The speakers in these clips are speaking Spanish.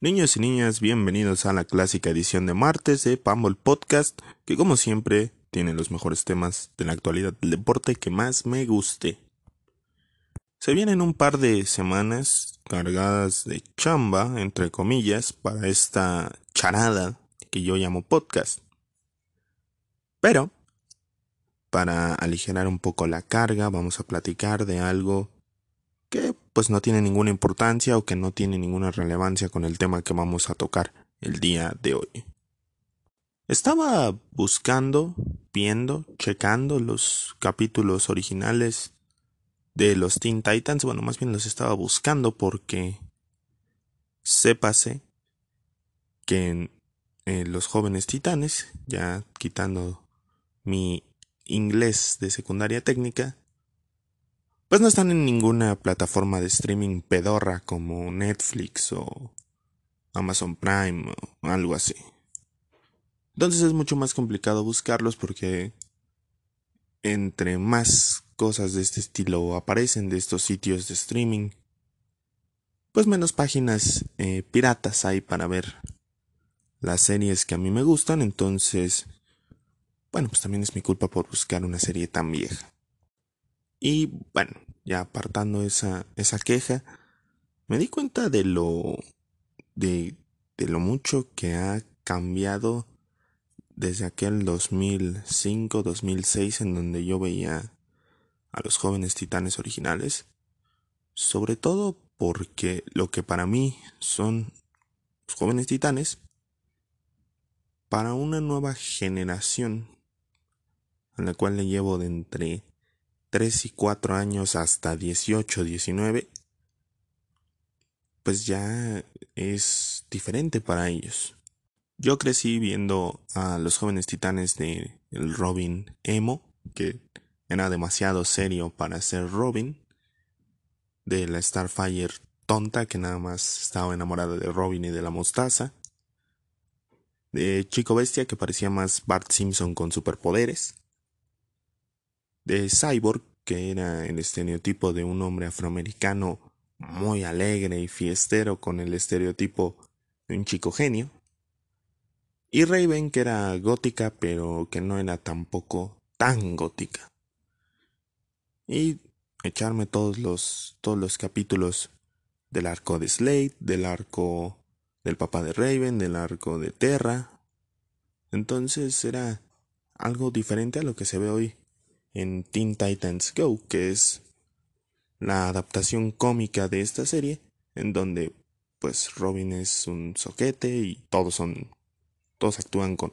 Niños y niñas, bienvenidos a la clásica edición de martes de Pambol Podcast, que como siempre tiene los mejores temas de la actualidad del deporte que más me guste. Se vienen un par de semanas cargadas de chamba, entre comillas, para esta charada que yo llamo podcast. Pero, para aligerar un poco la carga, vamos a platicar de algo que pues no tiene ninguna importancia o que no tiene ninguna relevancia con el tema que vamos a tocar el día de hoy. Estaba buscando, viendo, checando los capítulos originales de los Teen Titans, bueno, más bien los estaba buscando porque sépase que en eh, los jóvenes titanes, ya quitando mi inglés de secundaria técnica, pues no están en ninguna plataforma de streaming pedorra como Netflix o Amazon Prime o algo así. Entonces es mucho más complicado buscarlos porque entre más cosas de este estilo aparecen de estos sitios de streaming, pues menos páginas eh, piratas hay para ver las series que a mí me gustan, entonces, bueno, pues también es mi culpa por buscar una serie tan vieja. Y bueno, ya apartando esa, esa queja, me di cuenta de lo, de, de lo mucho que ha cambiado desde aquel 2005, 2006 en donde yo veía a los jóvenes titanes originales, sobre todo porque lo que para mí son los jóvenes titanes, para una nueva generación, a la cual le llevo de entre 3 y 4 años hasta 18, 19, pues ya es diferente para ellos. Yo crecí viendo a los jóvenes titanes de el Robin Emo, que era demasiado serio para ser Robin, de la Starfire tonta que nada más estaba enamorada de Robin y de la mostaza, de Chico Bestia que parecía más Bart Simpson con superpoderes, de Cyborg, que era el estereotipo de un hombre afroamericano muy alegre y fiestero con el estereotipo de un chico genio. Y Raven, que era gótica, pero que no era tampoco tan gótica. Y echarme todos los, todos los capítulos del arco de Slade, del arco del papá de Raven, del arco de Terra. Entonces era algo diferente a lo que se ve hoy en Teen Titans Go, que es la adaptación cómica de esta serie, en donde pues Robin es un soquete y todos son todos actúan con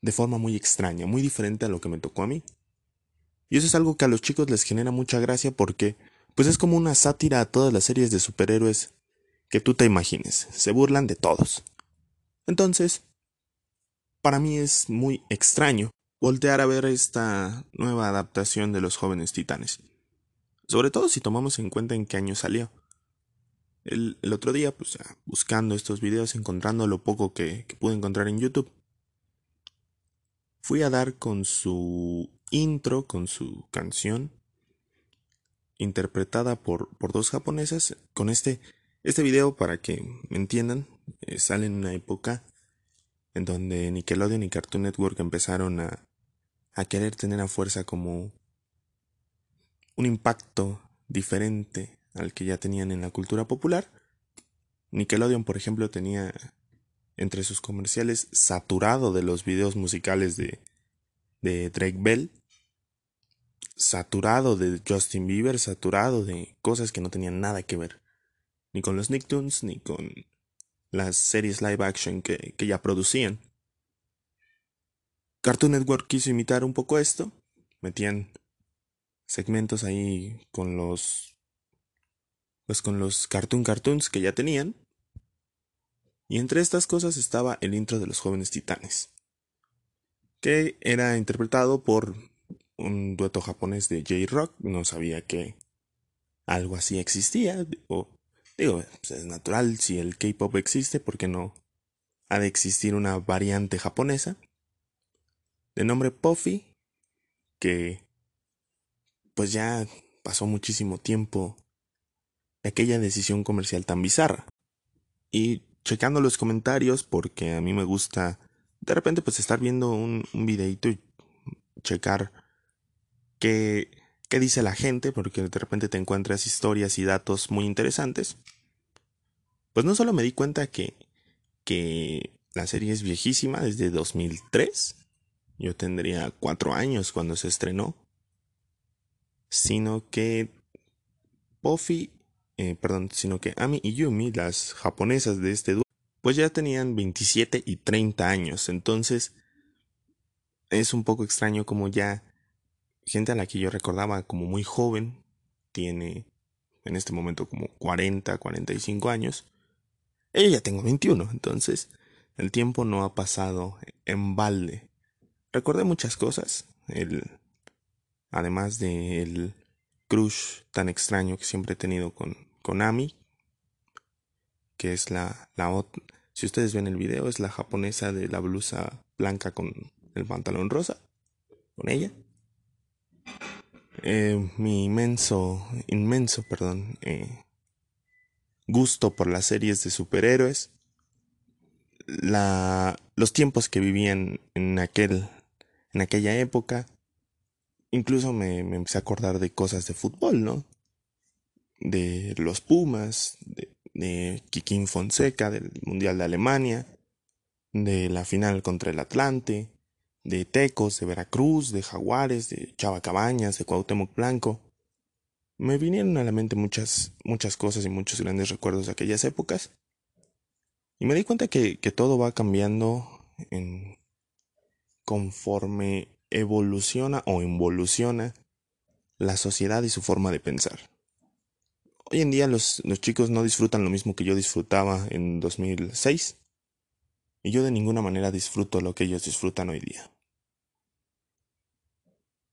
de forma muy extraña, muy diferente a lo que me tocó a mí. Y eso es algo que a los chicos les genera mucha gracia porque pues es como una sátira a todas las series de superhéroes que tú te imagines, se burlan de todos. Entonces, para mí es muy extraño voltear a ver esta nueva adaptación de los jóvenes titanes. Sobre todo si tomamos en cuenta en qué año salió. El, otro día, pues buscando estos videos, encontrando lo poco que, pude encontrar en YouTube, fui a dar con su intro, con su canción, interpretada por, por dos japonesas, con este, este video, para que me entiendan, eh, sale en una época en donde Nickelodeon y Cartoon Network empezaron a, a querer tener a fuerza como un impacto diferente al que ya tenían en la cultura popular. Nickelodeon, por ejemplo, tenía entre sus comerciales saturado de los videos musicales de, de Drake Bell, saturado de Justin Bieber, saturado de cosas que no tenían nada que ver, ni con los Nicktoons, ni con las series live action que, que ya producían. Cartoon Network quiso imitar un poco esto, metían segmentos ahí con los pues con los cartoon cartoons que ya tenían. Y entre estas cosas estaba el intro de los jóvenes titanes, que era interpretado por un dueto japonés de J-Rock, no sabía que algo así existía, o digo, pues es natural, si el K-Pop existe, ¿por qué no ha de existir una variante japonesa? De nombre Puffy, que pues ya pasó muchísimo tiempo aquella decisión comercial tan bizarra. y checando los comentarios porque a mí me gusta de repente pues estar viendo un, un videito y checar qué, qué dice la gente porque de repente te encuentras historias y datos muy interesantes. Pues no solo me di cuenta que, que la serie es viejísima desde 2003. Yo tendría cuatro años cuando se estrenó. Sino que Buffy, eh, perdón, sino que Ami y Yumi, las japonesas de este dúo, pues ya tenían 27 y 30 años. Entonces es un poco extraño como ya gente a la que yo recordaba como muy joven tiene en este momento como 40, 45 años. Ella ya tengo 21, entonces el tiempo no ha pasado en balde. Recordé muchas cosas, el, además del crush tan extraño que siempre he tenido con, con Ami, que es la, la si ustedes ven el video, es la japonesa de la blusa blanca con el pantalón rosa, con ella. Eh, mi inmenso, inmenso, perdón, eh, gusto por las series de superhéroes la, los tiempos que vivían en, aquel, en aquella época. Incluso me, me, empecé a acordar de cosas de fútbol, ¿no? De los Pumas, de, de Kikín Fonseca, del Mundial de Alemania, de la final contra el Atlante, de Tecos, de Veracruz, de Jaguares, de Chava Cabañas, de Cuauhtémoc Blanco. Me vinieron a la mente muchas, muchas cosas y muchos grandes recuerdos de aquellas épocas. Y me di cuenta que, que todo va cambiando en, conforme evoluciona o involuciona la sociedad y su forma de pensar. Hoy en día los, los, chicos no disfrutan lo mismo que yo disfrutaba en 2006 y yo de ninguna manera disfruto lo que ellos disfrutan hoy día.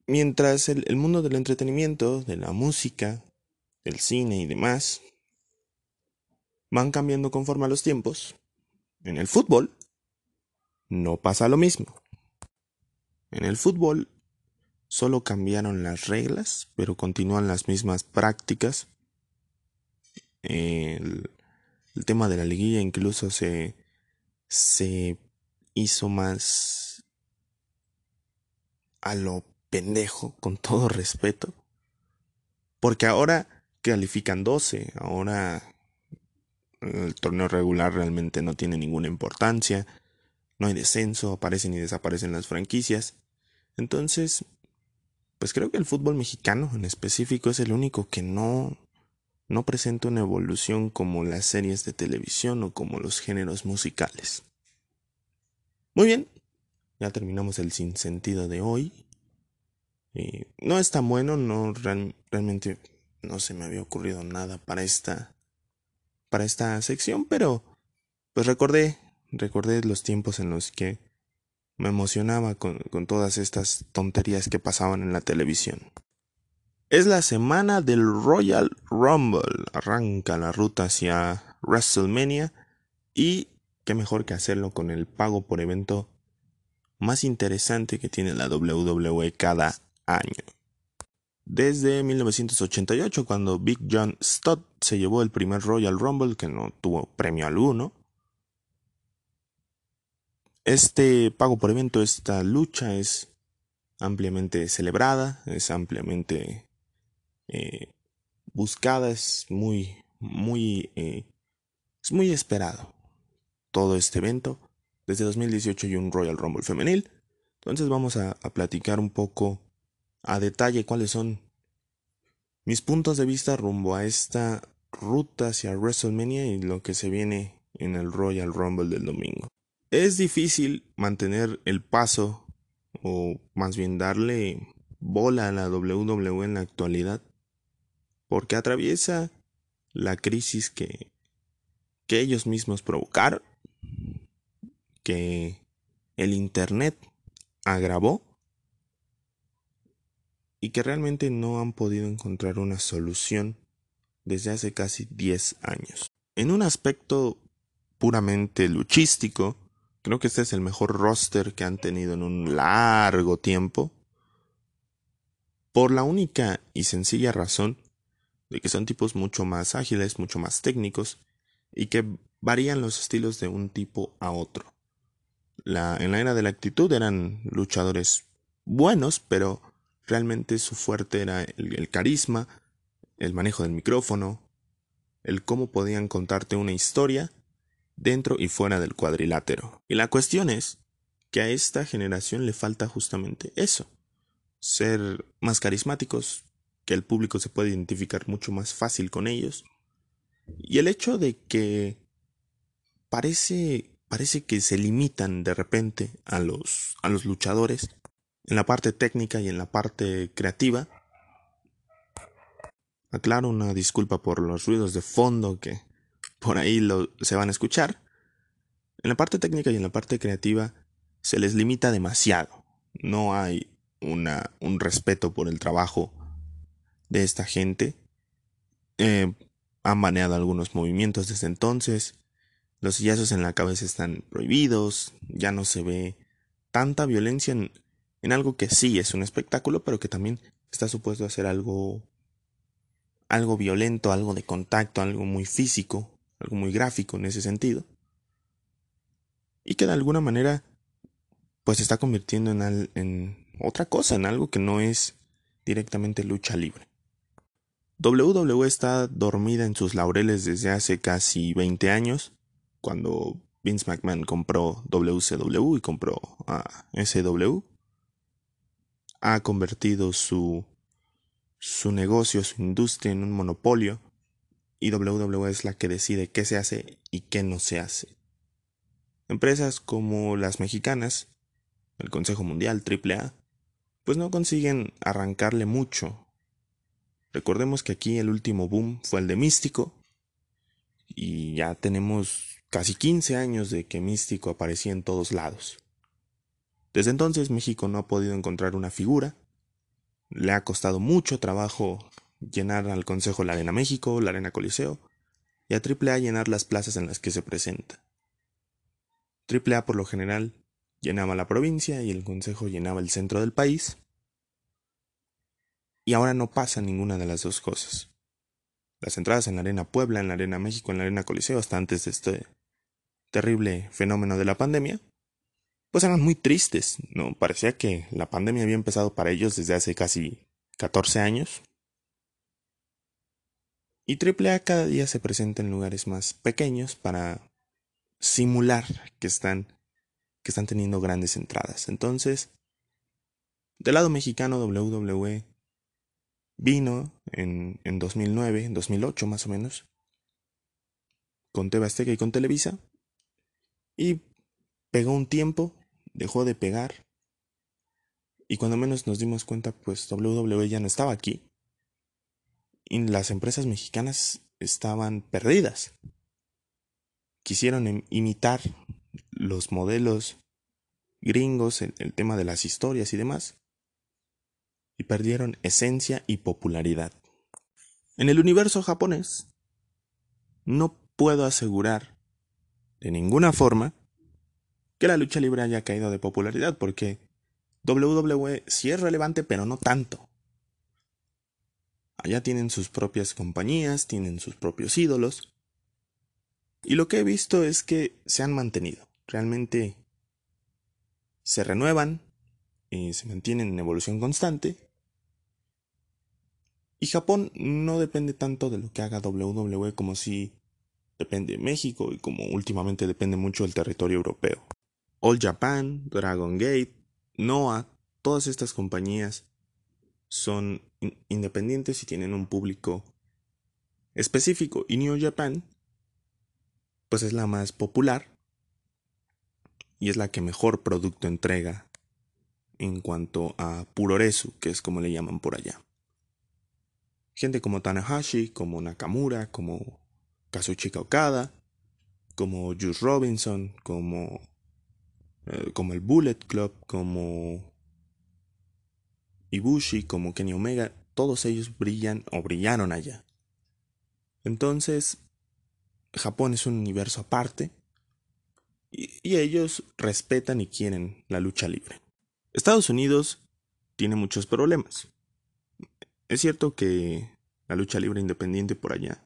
Mientras el, el mundo del entretenimiento, de la música, del cine y demás van cambiando conforme a los tiempos. En el fútbol no pasa lo mismo. En el fútbol solo cambiaron las reglas, pero continúan las mismas prácticas. El, el tema de la liguilla incluso se, se hizo más a lo pendejo, con todo respeto. Porque ahora califican 12, ahora el torneo regular realmente no tiene ninguna importancia. No hay descenso, aparecen y desaparecen las franquicias. Entonces, pues creo que el fútbol mexicano en específico es el único que no no presenta una evolución como las series de televisión o como los géneros musicales. Muy bien, ya terminamos el sinsentido de hoy. Eh, no es tan bueno, no realmente no se me había ocurrido nada para esta para esta sección, pero pues recordé, recordé los tiempos en los que me emocionaba con, todas estas tonterías que pasaban en la televisión. Es la semana del Royal Rumble. Arranca la ruta hacia WrestleMania y qué mejor que hacerlo con el pago por evento más interesante que tiene la WWE cada año desde 1988 cuando Big John Studd se llevó el primer Royal Rumble que no tuvo premio alguno. Este pago por evento, esta lucha es ampliamente celebrada, es ampliamente eh, buscada, es muy, muy, eh, es muy esperado todo este evento. Desde 2018 hay un Royal Rumble femenil. Entonces vamos a, a platicar un poco a detalle cuáles son mis puntos de vista rumbo a esta ruta hacia WrestleMania y lo que se viene en el Royal Rumble del domingo. Es difícil mantener el paso o más bien darle bola a la WWE en la actualidad porque atraviesa la crisis que, que ellos mismos provocaron, que el Internet agravó y que realmente no han podido encontrar una solución desde hace casi 10 años. En un aspecto puramente luchístico, creo que este es el mejor roster que han tenido en un largo tiempo, por la única y sencilla razón de que son tipos mucho más ágiles, mucho más técnicos, y que varían los estilos de un tipo a otro. En la era de la actitud eran luchadores buenos, pero realmente su fuerte era el carisma, el manejo del micrófono, el cómo podían contarte una historia dentro y fuera del cuadrilátero. Y la cuestión es que a esta generación le falta justamente eso, ser más carismáticos, que el público se pueda identificar mucho más fácil con ellos. Y el hecho de que parece parece que se limitan de repente a los a los luchadores en la parte técnica y en la parte creativa Aclaro una disculpa por los ruidos de fondo que por ahí lo, se van a escuchar. En la parte técnica y en la parte creativa se les limita demasiado. No hay una, un respeto por el trabajo de esta gente. Eh, han baneado algunos movimientos desde entonces. Los sillazos en la cabeza están prohibidos. Ya no se ve tanta violencia en, en algo que sí es un espectáculo, pero que también está supuesto a ser algo algo violento, algo de contacto, algo muy físico, algo muy gráfico en ese sentido. Y que de alguna manera pues se está convirtiendo en, otra cosa, en algo que no es directamente lucha libre. WWE está dormida en sus laureles desde hace casi 20 años, cuando Vince McMahon compró WCW y compró a SW. Ha convertido su su negocio, su industria en un monopolio y WWE es la que decide qué se hace y qué no se hace. Empresas como las mexicanas, el Consejo Mundial, AAA, pues no consiguen arrancarle mucho. Recordemos que aquí el último boom fue el de Místico y ya tenemos casi 15 años de que Místico aparecía en todos lados. Desde entonces México no ha podido encontrar una figura le ha costado mucho trabajo llenar al Consejo la Arena México, la Arena Coliseo, y a AAA llenar las plazas en las que se presenta. AAA por lo general llenaba la provincia y el Consejo llenaba el centro del país. Y ahora no pasa ninguna de las dos cosas. Las entradas en la Arena Puebla, en la Arena México, en la Arena Coliseo, hasta antes de este terrible fenómeno de la pandemia, pues eran muy tristes, ¿no? Parecía que la pandemia había empezado para ellos desde hace casi 14 años. Y AAA cada día se presenta en lugares más pequeños para simular que están, que están teniendo grandes entradas. Entonces, del lado mexicano, WWE vino en, en 2009, en 2008 más o menos, con TV y con Televisa, y pegó un tiempo dejó de pegar. Y cuando menos nos dimos cuenta, pues WWE ya no estaba aquí. Y las empresas mexicanas estaban perdidas. Quisieron imitar los modelos gringos, el, el tema de las historias y demás. Y perdieron esencia y popularidad. En el universo japonés, no puedo asegurar de ninguna forma que la lucha libre haya caído de popularidad, porque WWE sí es relevante, pero no tanto. Allá tienen sus propias compañías, tienen sus propios ídolos. Y lo que he visto es que se han mantenido. Realmente se renuevan y se mantienen en evolución constante. Y Japón no depende tanto de lo que haga WWE como si depende de México y como últimamente depende mucho del territorio europeo. All Japan, Dragon Gate, Noah, todas estas compañías son independientes y tienen un público específico. Y New Japan, pues es la más popular y es la que mejor producto entrega en cuanto a puroresu, que es como le llaman por allá. Gente como Tanahashi, como Nakamura, como Kazuchika Okada, como Juice Robinson, como eh, como el Bullet Club, como Ibushi, como Kenny Omega, todos ellos brillan o brillaron allá. Entonces, Japón es un universo aparte y, ellos respetan y quieren la lucha libre. Estados Unidos tiene muchos problemas. Es cierto que la lucha libre independiente por allá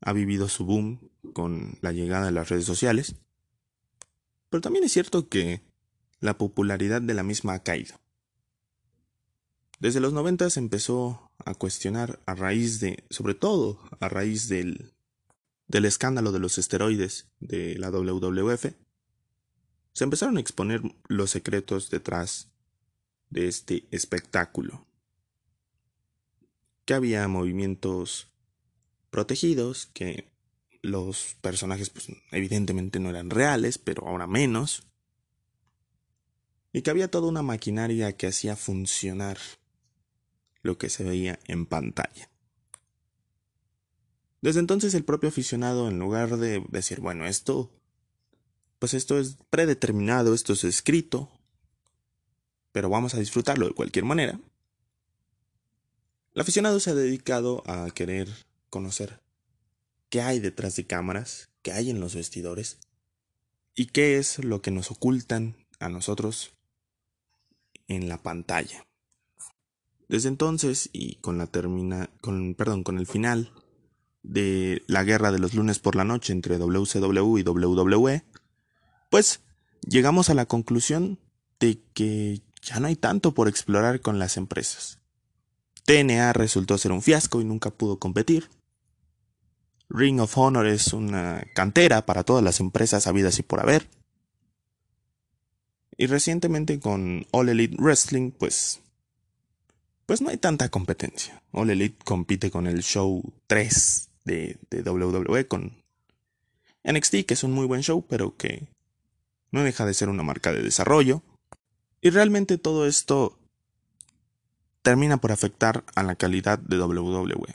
ha vivido su boom con la llegada de las redes sociales, pero también es cierto que la popularidad de la misma ha caído. Desde los 90 se empezó a cuestionar a raíz de, sobre todo a raíz del, del escándalo de los esteroides de la WWF, se empezaron a exponer los secretos detrás de este espectáculo. Que había movimientos protegidos, que los personajes pues, evidentemente no eran reales, pero ahora menos. Y que había toda una maquinaria que hacía funcionar lo que se veía en pantalla. Desde entonces el propio aficionado, en lugar de decir, bueno, esto, pues esto es predeterminado, esto es escrito, pero vamos a disfrutarlo de cualquier manera, el aficionado se ha dedicado a querer conocer qué hay detrás de cámaras, qué hay en los vestidores y qué es lo que nos ocultan a nosotros en la pantalla. Desde entonces y con la termina con perdón, con el final de la guerra de los lunes por la noche entre WCW y WWE, pues llegamos a la conclusión de que ya no hay tanto por explorar con las empresas. TNA resultó ser un fiasco y nunca pudo competir. Ring of Honor es una cantera para todas las empresas habidas y por haber. Y recientemente con All Elite Wrestling, pues pues no hay tanta competencia. All Elite compite con el show 3 de, de, WWE con NXT, que es un muy buen show, pero que no deja de ser una marca de desarrollo. Y realmente todo esto termina por afectar a la calidad de WWE.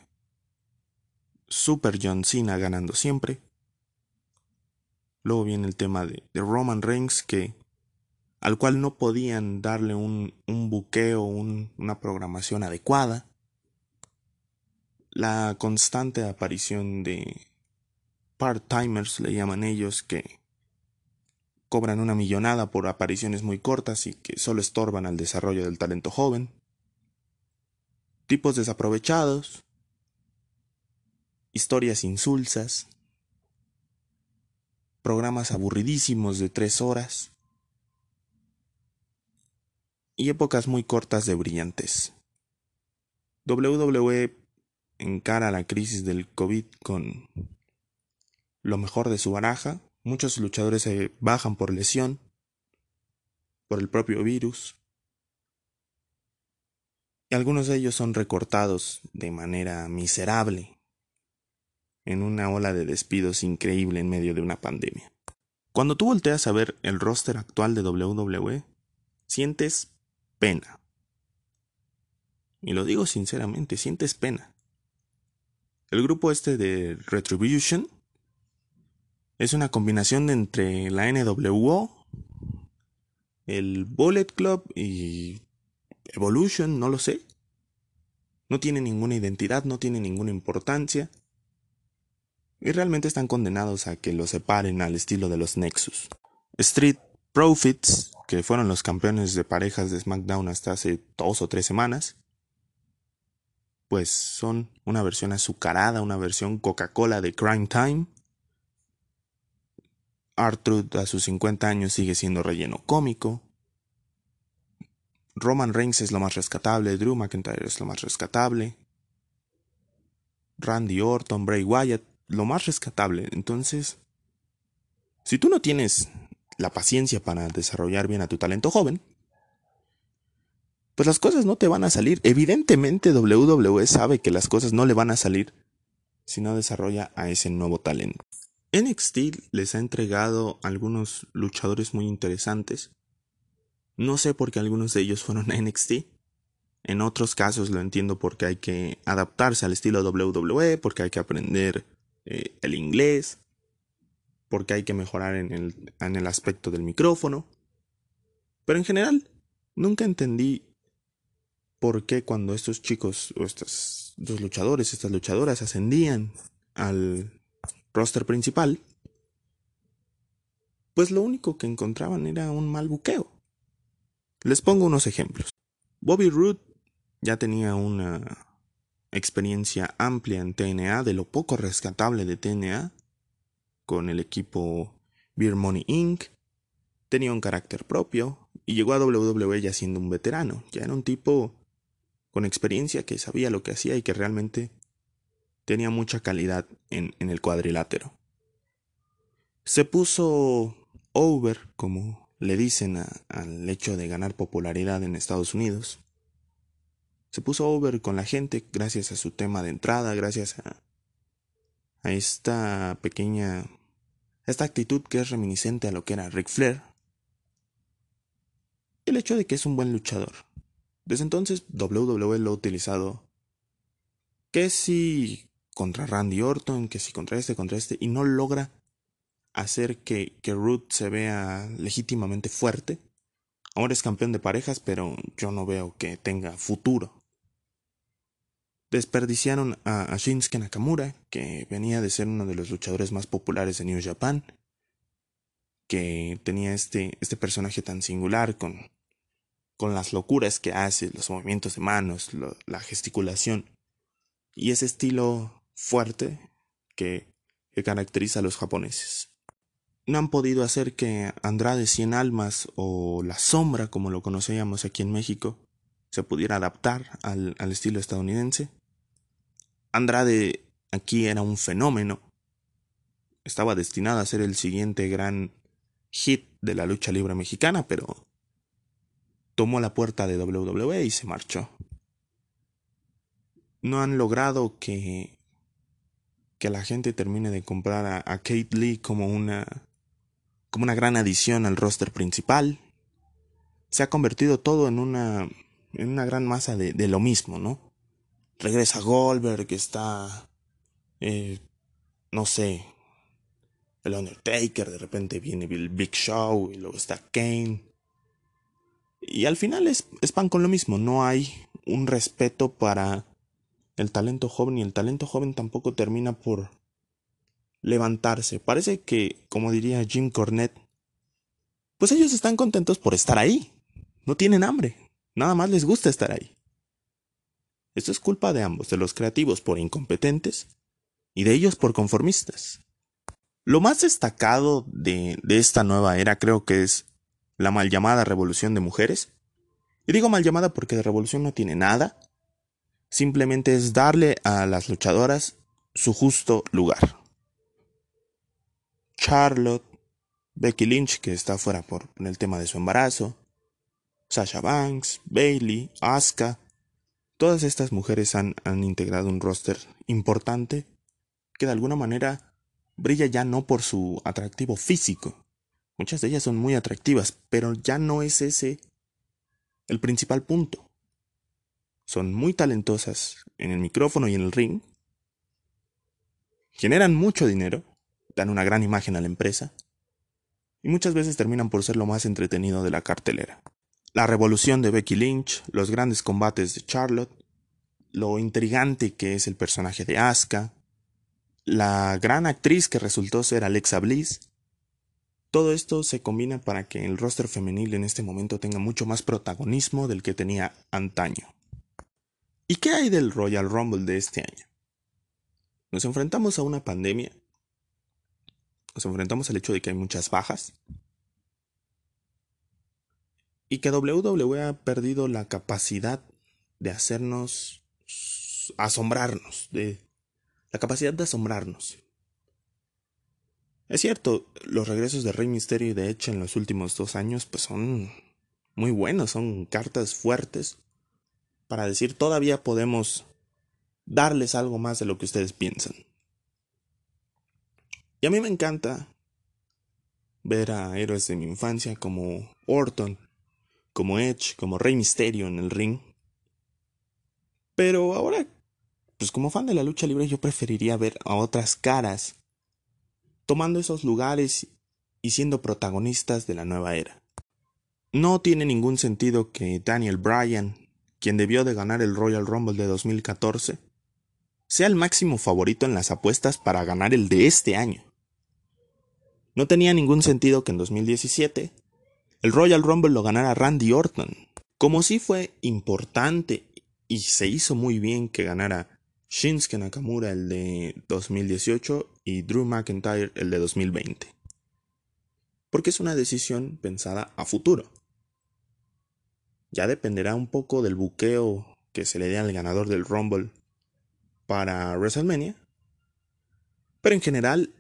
Super John Cena ganando siempre. Luego viene el tema de, Roman Reigns que al cual no podían darle un, un buqueo, una programación adecuada. La constante aparición de part-timers, le llaman ellos, que cobran una millonada por apariciones muy cortas y que solo estorban al desarrollo del talento joven. Tipos desaprovechados, historias insulsas, programas aburridísimos de tres horas y épocas muy cortas de brillantes. WWE encara la crisis del COVID con lo mejor de su baraja. Muchos luchadores se bajan por lesión, por el propio virus, y algunos de ellos son recortados de manera miserable en una ola de despidos increíble en medio de una pandemia. Cuando tú volteas a ver el roster actual de WWE, sientes pena. Y lo digo sinceramente, sientes pena. El grupo este de Retribution es una combinación entre la NWO, el Bullet Club y Evolution, no lo sé. No tiene ninguna identidad, no tiene ninguna importancia. Y realmente están condenados a que los separen al estilo de los Nexus. Street Profits, que fueron los campeones de parejas de SmackDown hasta hace dos o tres semanas, pues son una versión azucarada, una versión Coca-Cola de Crime Time. Artruth a sus 50 años sigue siendo relleno cómico. Roman Reigns es lo más rescatable, Drew McIntyre es lo más rescatable, Randy Orton, Bray Wyatt, lo más rescatable. Entonces, si tú no tienes la paciencia para desarrollar bien a tu talento joven, pues las cosas no te van a salir. Evidentemente WWE sabe que las cosas no le van a salir si no desarrolla a ese nuevo talento. NXT les ha entregado algunos luchadores muy interesantes no sé por qué algunos de ellos fueron a NXT. En otros casos lo entiendo porque hay que adaptarse al estilo WWE, porque hay que aprender eh, el inglés, porque hay que mejorar en el, en el aspecto del micrófono. Pero en general, nunca entendí por qué cuando estos chicos, o estos dos luchadores, estas luchadoras ascendían al roster principal, pues lo único que encontraban era un mal buqueo. Les pongo unos ejemplos. Bobby Roode ya tenía una experiencia amplia en TNA, de lo poco rescatable de TNA, con el equipo Beer Money Inc. Tenía un carácter propio y llegó a WWE ya siendo un veterano. Ya era un tipo con experiencia que sabía lo que hacía y que realmente tenía mucha calidad en, el cuadrilátero. Se puso over, como le dicen al hecho de ganar popularidad en Estados Unidos. Se puso over con la gente gracias a su tema de entrada, gracias a, a esta pequeña esta actitud que es reminiscente a lo que era Ric Flair. El hecho de que es un buen luchador. Desde entonces WWE lo ha utilizado que si contra Randy Orton, que si contra este, contra este, y no logra hacer que, que se vea legítimamente fuerte. Ahora es campeón de parejas, pero yo no veo que tenga futuro. Desperdiciaron a, Shinsuke Nakamura, que venía de ser uno de los luchadores más populares de New Japan, que tenía este, este personaje tan singular con, con las locuras que hace, los movimientos de manos, la gesticulación y ese estilo fuerte que, que caracteriza a los japoneses. No han podido hacer que Andrade Cien Almas o La Sombra, como lo conocíamos aquí en México, se pudiera adaptar al, al estilo estadounidense. Andrade aquí era un fenómeno. Estaba destinado a ser el siguiente gran hit de la lucha libre mexicana, pero tomó la puerta de WWE y se marchó. No han logrado que que la gente termine de comprar a, Kate Lee como una como una gran adición al roster principal. Se ha convertido todo en una en una gran masa de, de lo mismo, ¿no? Regresa Goldberg, que está, eh, no sé, el Undertaker, de repente viene el Big Show y luego está Kane. Y al final es, es pan con lo mismo, no hay un respeto para el talento joven y el talento joven tampoco termina por levantarse. Parece que, como diría Jim Cornette, pues ellos están contentos por estar ahí. No tienen hambre. Nada más les gusta estar ahí. Esto es culpa de ambos, de los creativos por incompetentes y de ellos por conformistas. Lo más destacado de, esta nueva era creo que es la mal llamada revolución de mujeres. Y digo mal llamada porque de revolución no tiene nada. Simplemente es darle a las luchadoras su justo lugar. Charlotte, Becky Lynch, que está fuera por el tema de su embarazo, Sasha Banks, Bailey, Asuka, Todas estas mujeres han, integrado un roster importante que de alguna manera brilla ya no por su atractivo físico. Muchas de ellas son muy atractivas, pero ya no es ese el principal punto. Son muy talentosas en el micrófono y en el ring, generan mucho dinero, dan una gran imagen a la empresa, y muchas veces terminan por ser lo más entretenido de la cartelera la revolución de Becky Lynch, los grandes combates de Charlotte, lo intrigante que es el personaje de Asuka, la gran actriz que resultó ser Alexa Bliss. Todo esto se combina para que el roster femenil en este momento tenga mucho más protagonismo del que tenía antaño. ¿Y qué hay del Royal Rumble de este año? Nos enfrentamos a una pandemia. Nos enfrentamos al hecho de que hay muchas bajas y que WWE ha perdido la capacidad de hacernos asombrarnos, de la capacidad de asombrarnos. Es cierto, los regresos de Rey Mysterio y de Edge en los últimos dos años pues son muy buenos, son cartas fuertes para decir todavía podemos darles algo más de lo que ustedes piensan. Y a mí me encanta ver a héroes de mi infancia como Orton, como Edge, como Rey Misterio en el ring. Pero ahora, pues como fan de la lucha libre, yo preferiría ver a otras caras tomando esos lugares y siendo protagonistas de la nueva era. No tiene ningún sentido que Daniel Bryan, quien debió de ganar el Royal Rumble de 2014, sea el máximo favorito en las apuestas para ganar el de este año. No tenía ningún sentido que en 2017 el Royal Rumble lo ganara Randy Orton. Como sí fue importante y se hizo muy bien que ganara Shinsuke Nakamura el de 2018 y Drew McIntyre el de 2020. Porque es una decisión pensada a futuro. Ya dependerá un poco del buqueo que se le dé al ganador del Rumble para WrestleMania. Pero en general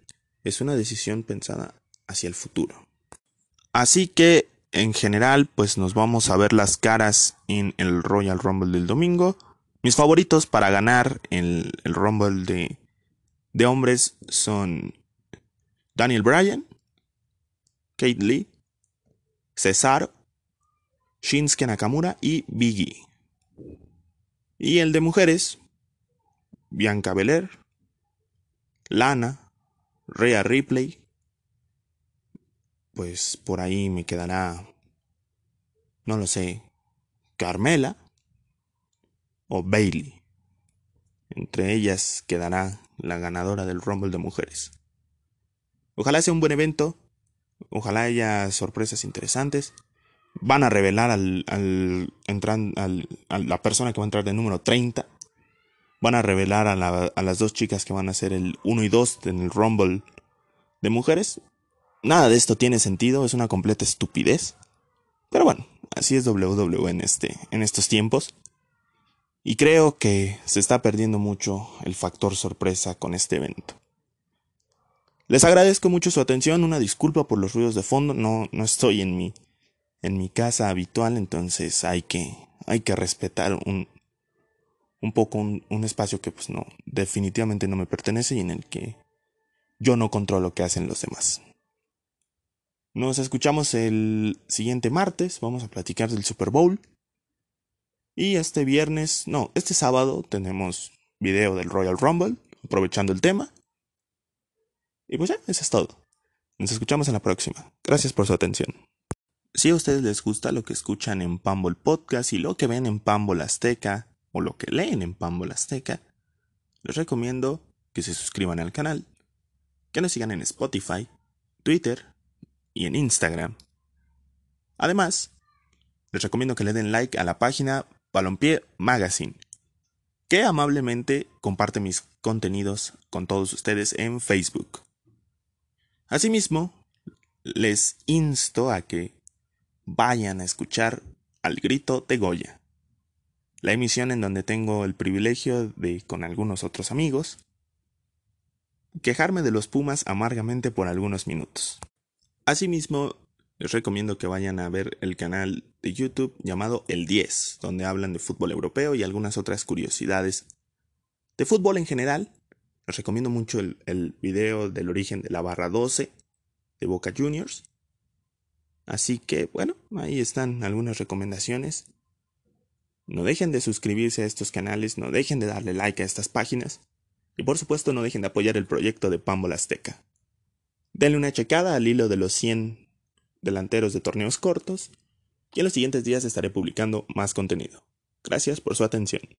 es una decisión pensada hacia el futuro. Así que en general pues nos vamos a ver las caras en el Royal Rumble del domingo mis favoritos para ganar el, el Rumble de, de hombres son Daniel Bryan, Kate Lee, Cesaro, Shinsuke Nakamura y Biggie. Y el de mujeres, Bianca Belair, Lana, Rhea Ripley. Pues por ahí me quedará, no lo sé, Carmela o Bailey. Entre ellas quedará la ganadora del Rumble de mujeres. Ojalá sea un buen evento, ojalá haya sorpresas interesantes. Van a revelar al, al, al, a la persona que va a entrar de número 30. Van a revelar a, a las dos chicas que van a ser el 1 y 2 en el Rumble de mujeres. Nada de esto tiene sentido, es una completa estupidez. Pero bueno, así es WWE en, este, en estos tiempos. Y creo que se está perdiendo mucho el factor sorpresa con este evento. Les agradezco mucho su atención, una disculpa por los ruidos de fondo, no, no estoy en mi, en mi casa habitual, entonces hay que, hay que respetar un, un poco un, un, espacio que pues no, definitivamente no me pertenece y en el que yo no controlo qué hacen los demás. Nos escuchamos el siguiente martes, vamos a platicar del Super Bowl. Y este viernes, no, este sábado tenemos video del Royal Rumble, aprovechando el tema. Y pues ya, eso es todo. Nos escuchamos en la próxima. Gracias por su atención. Si a ustedes les gusta lo que escuchan en Pambol Podcast y lo que ven en Pambol Azteca, o lo que leen en Pambol Azteca, les recomiendo que se suscriban al canal, que nos sigan en Spotify, Twitter y en Instagram. Además, les recomiendo que le den like a la página Balompié Magazine, que amablemente comparte mis contenidos con todos ustedes en Facebook. Asimismo, les insto a que vayan a escuchar Al Grito de Goya, la emisión en donde tengo el privilegio de, con algunos otros amigos, quejarme de los Pumas amargamente por algunos minutos. Asimismo, les recomiendo que vayan a ver el canal de YouTube llamado El 10, donde hablan de fútbol europeo y algunas otras curiosidades de fútbol en general. Les recomiendo mucho el, video del origen de la barra 12 de Boca Juniors. Así que, bueno, ahí están algunas recomendaciones. No dejen de suscribirse a estos canales, no dejen de darle like a estas páginas. Y por supuesto no dejen de apoyar el proyecto de Pambol Azteca. Denle una checada al hilo de los 100 delanteros de torneos cortos, y en los siguientes días estaré publicando más contenido. Gracias por su atención.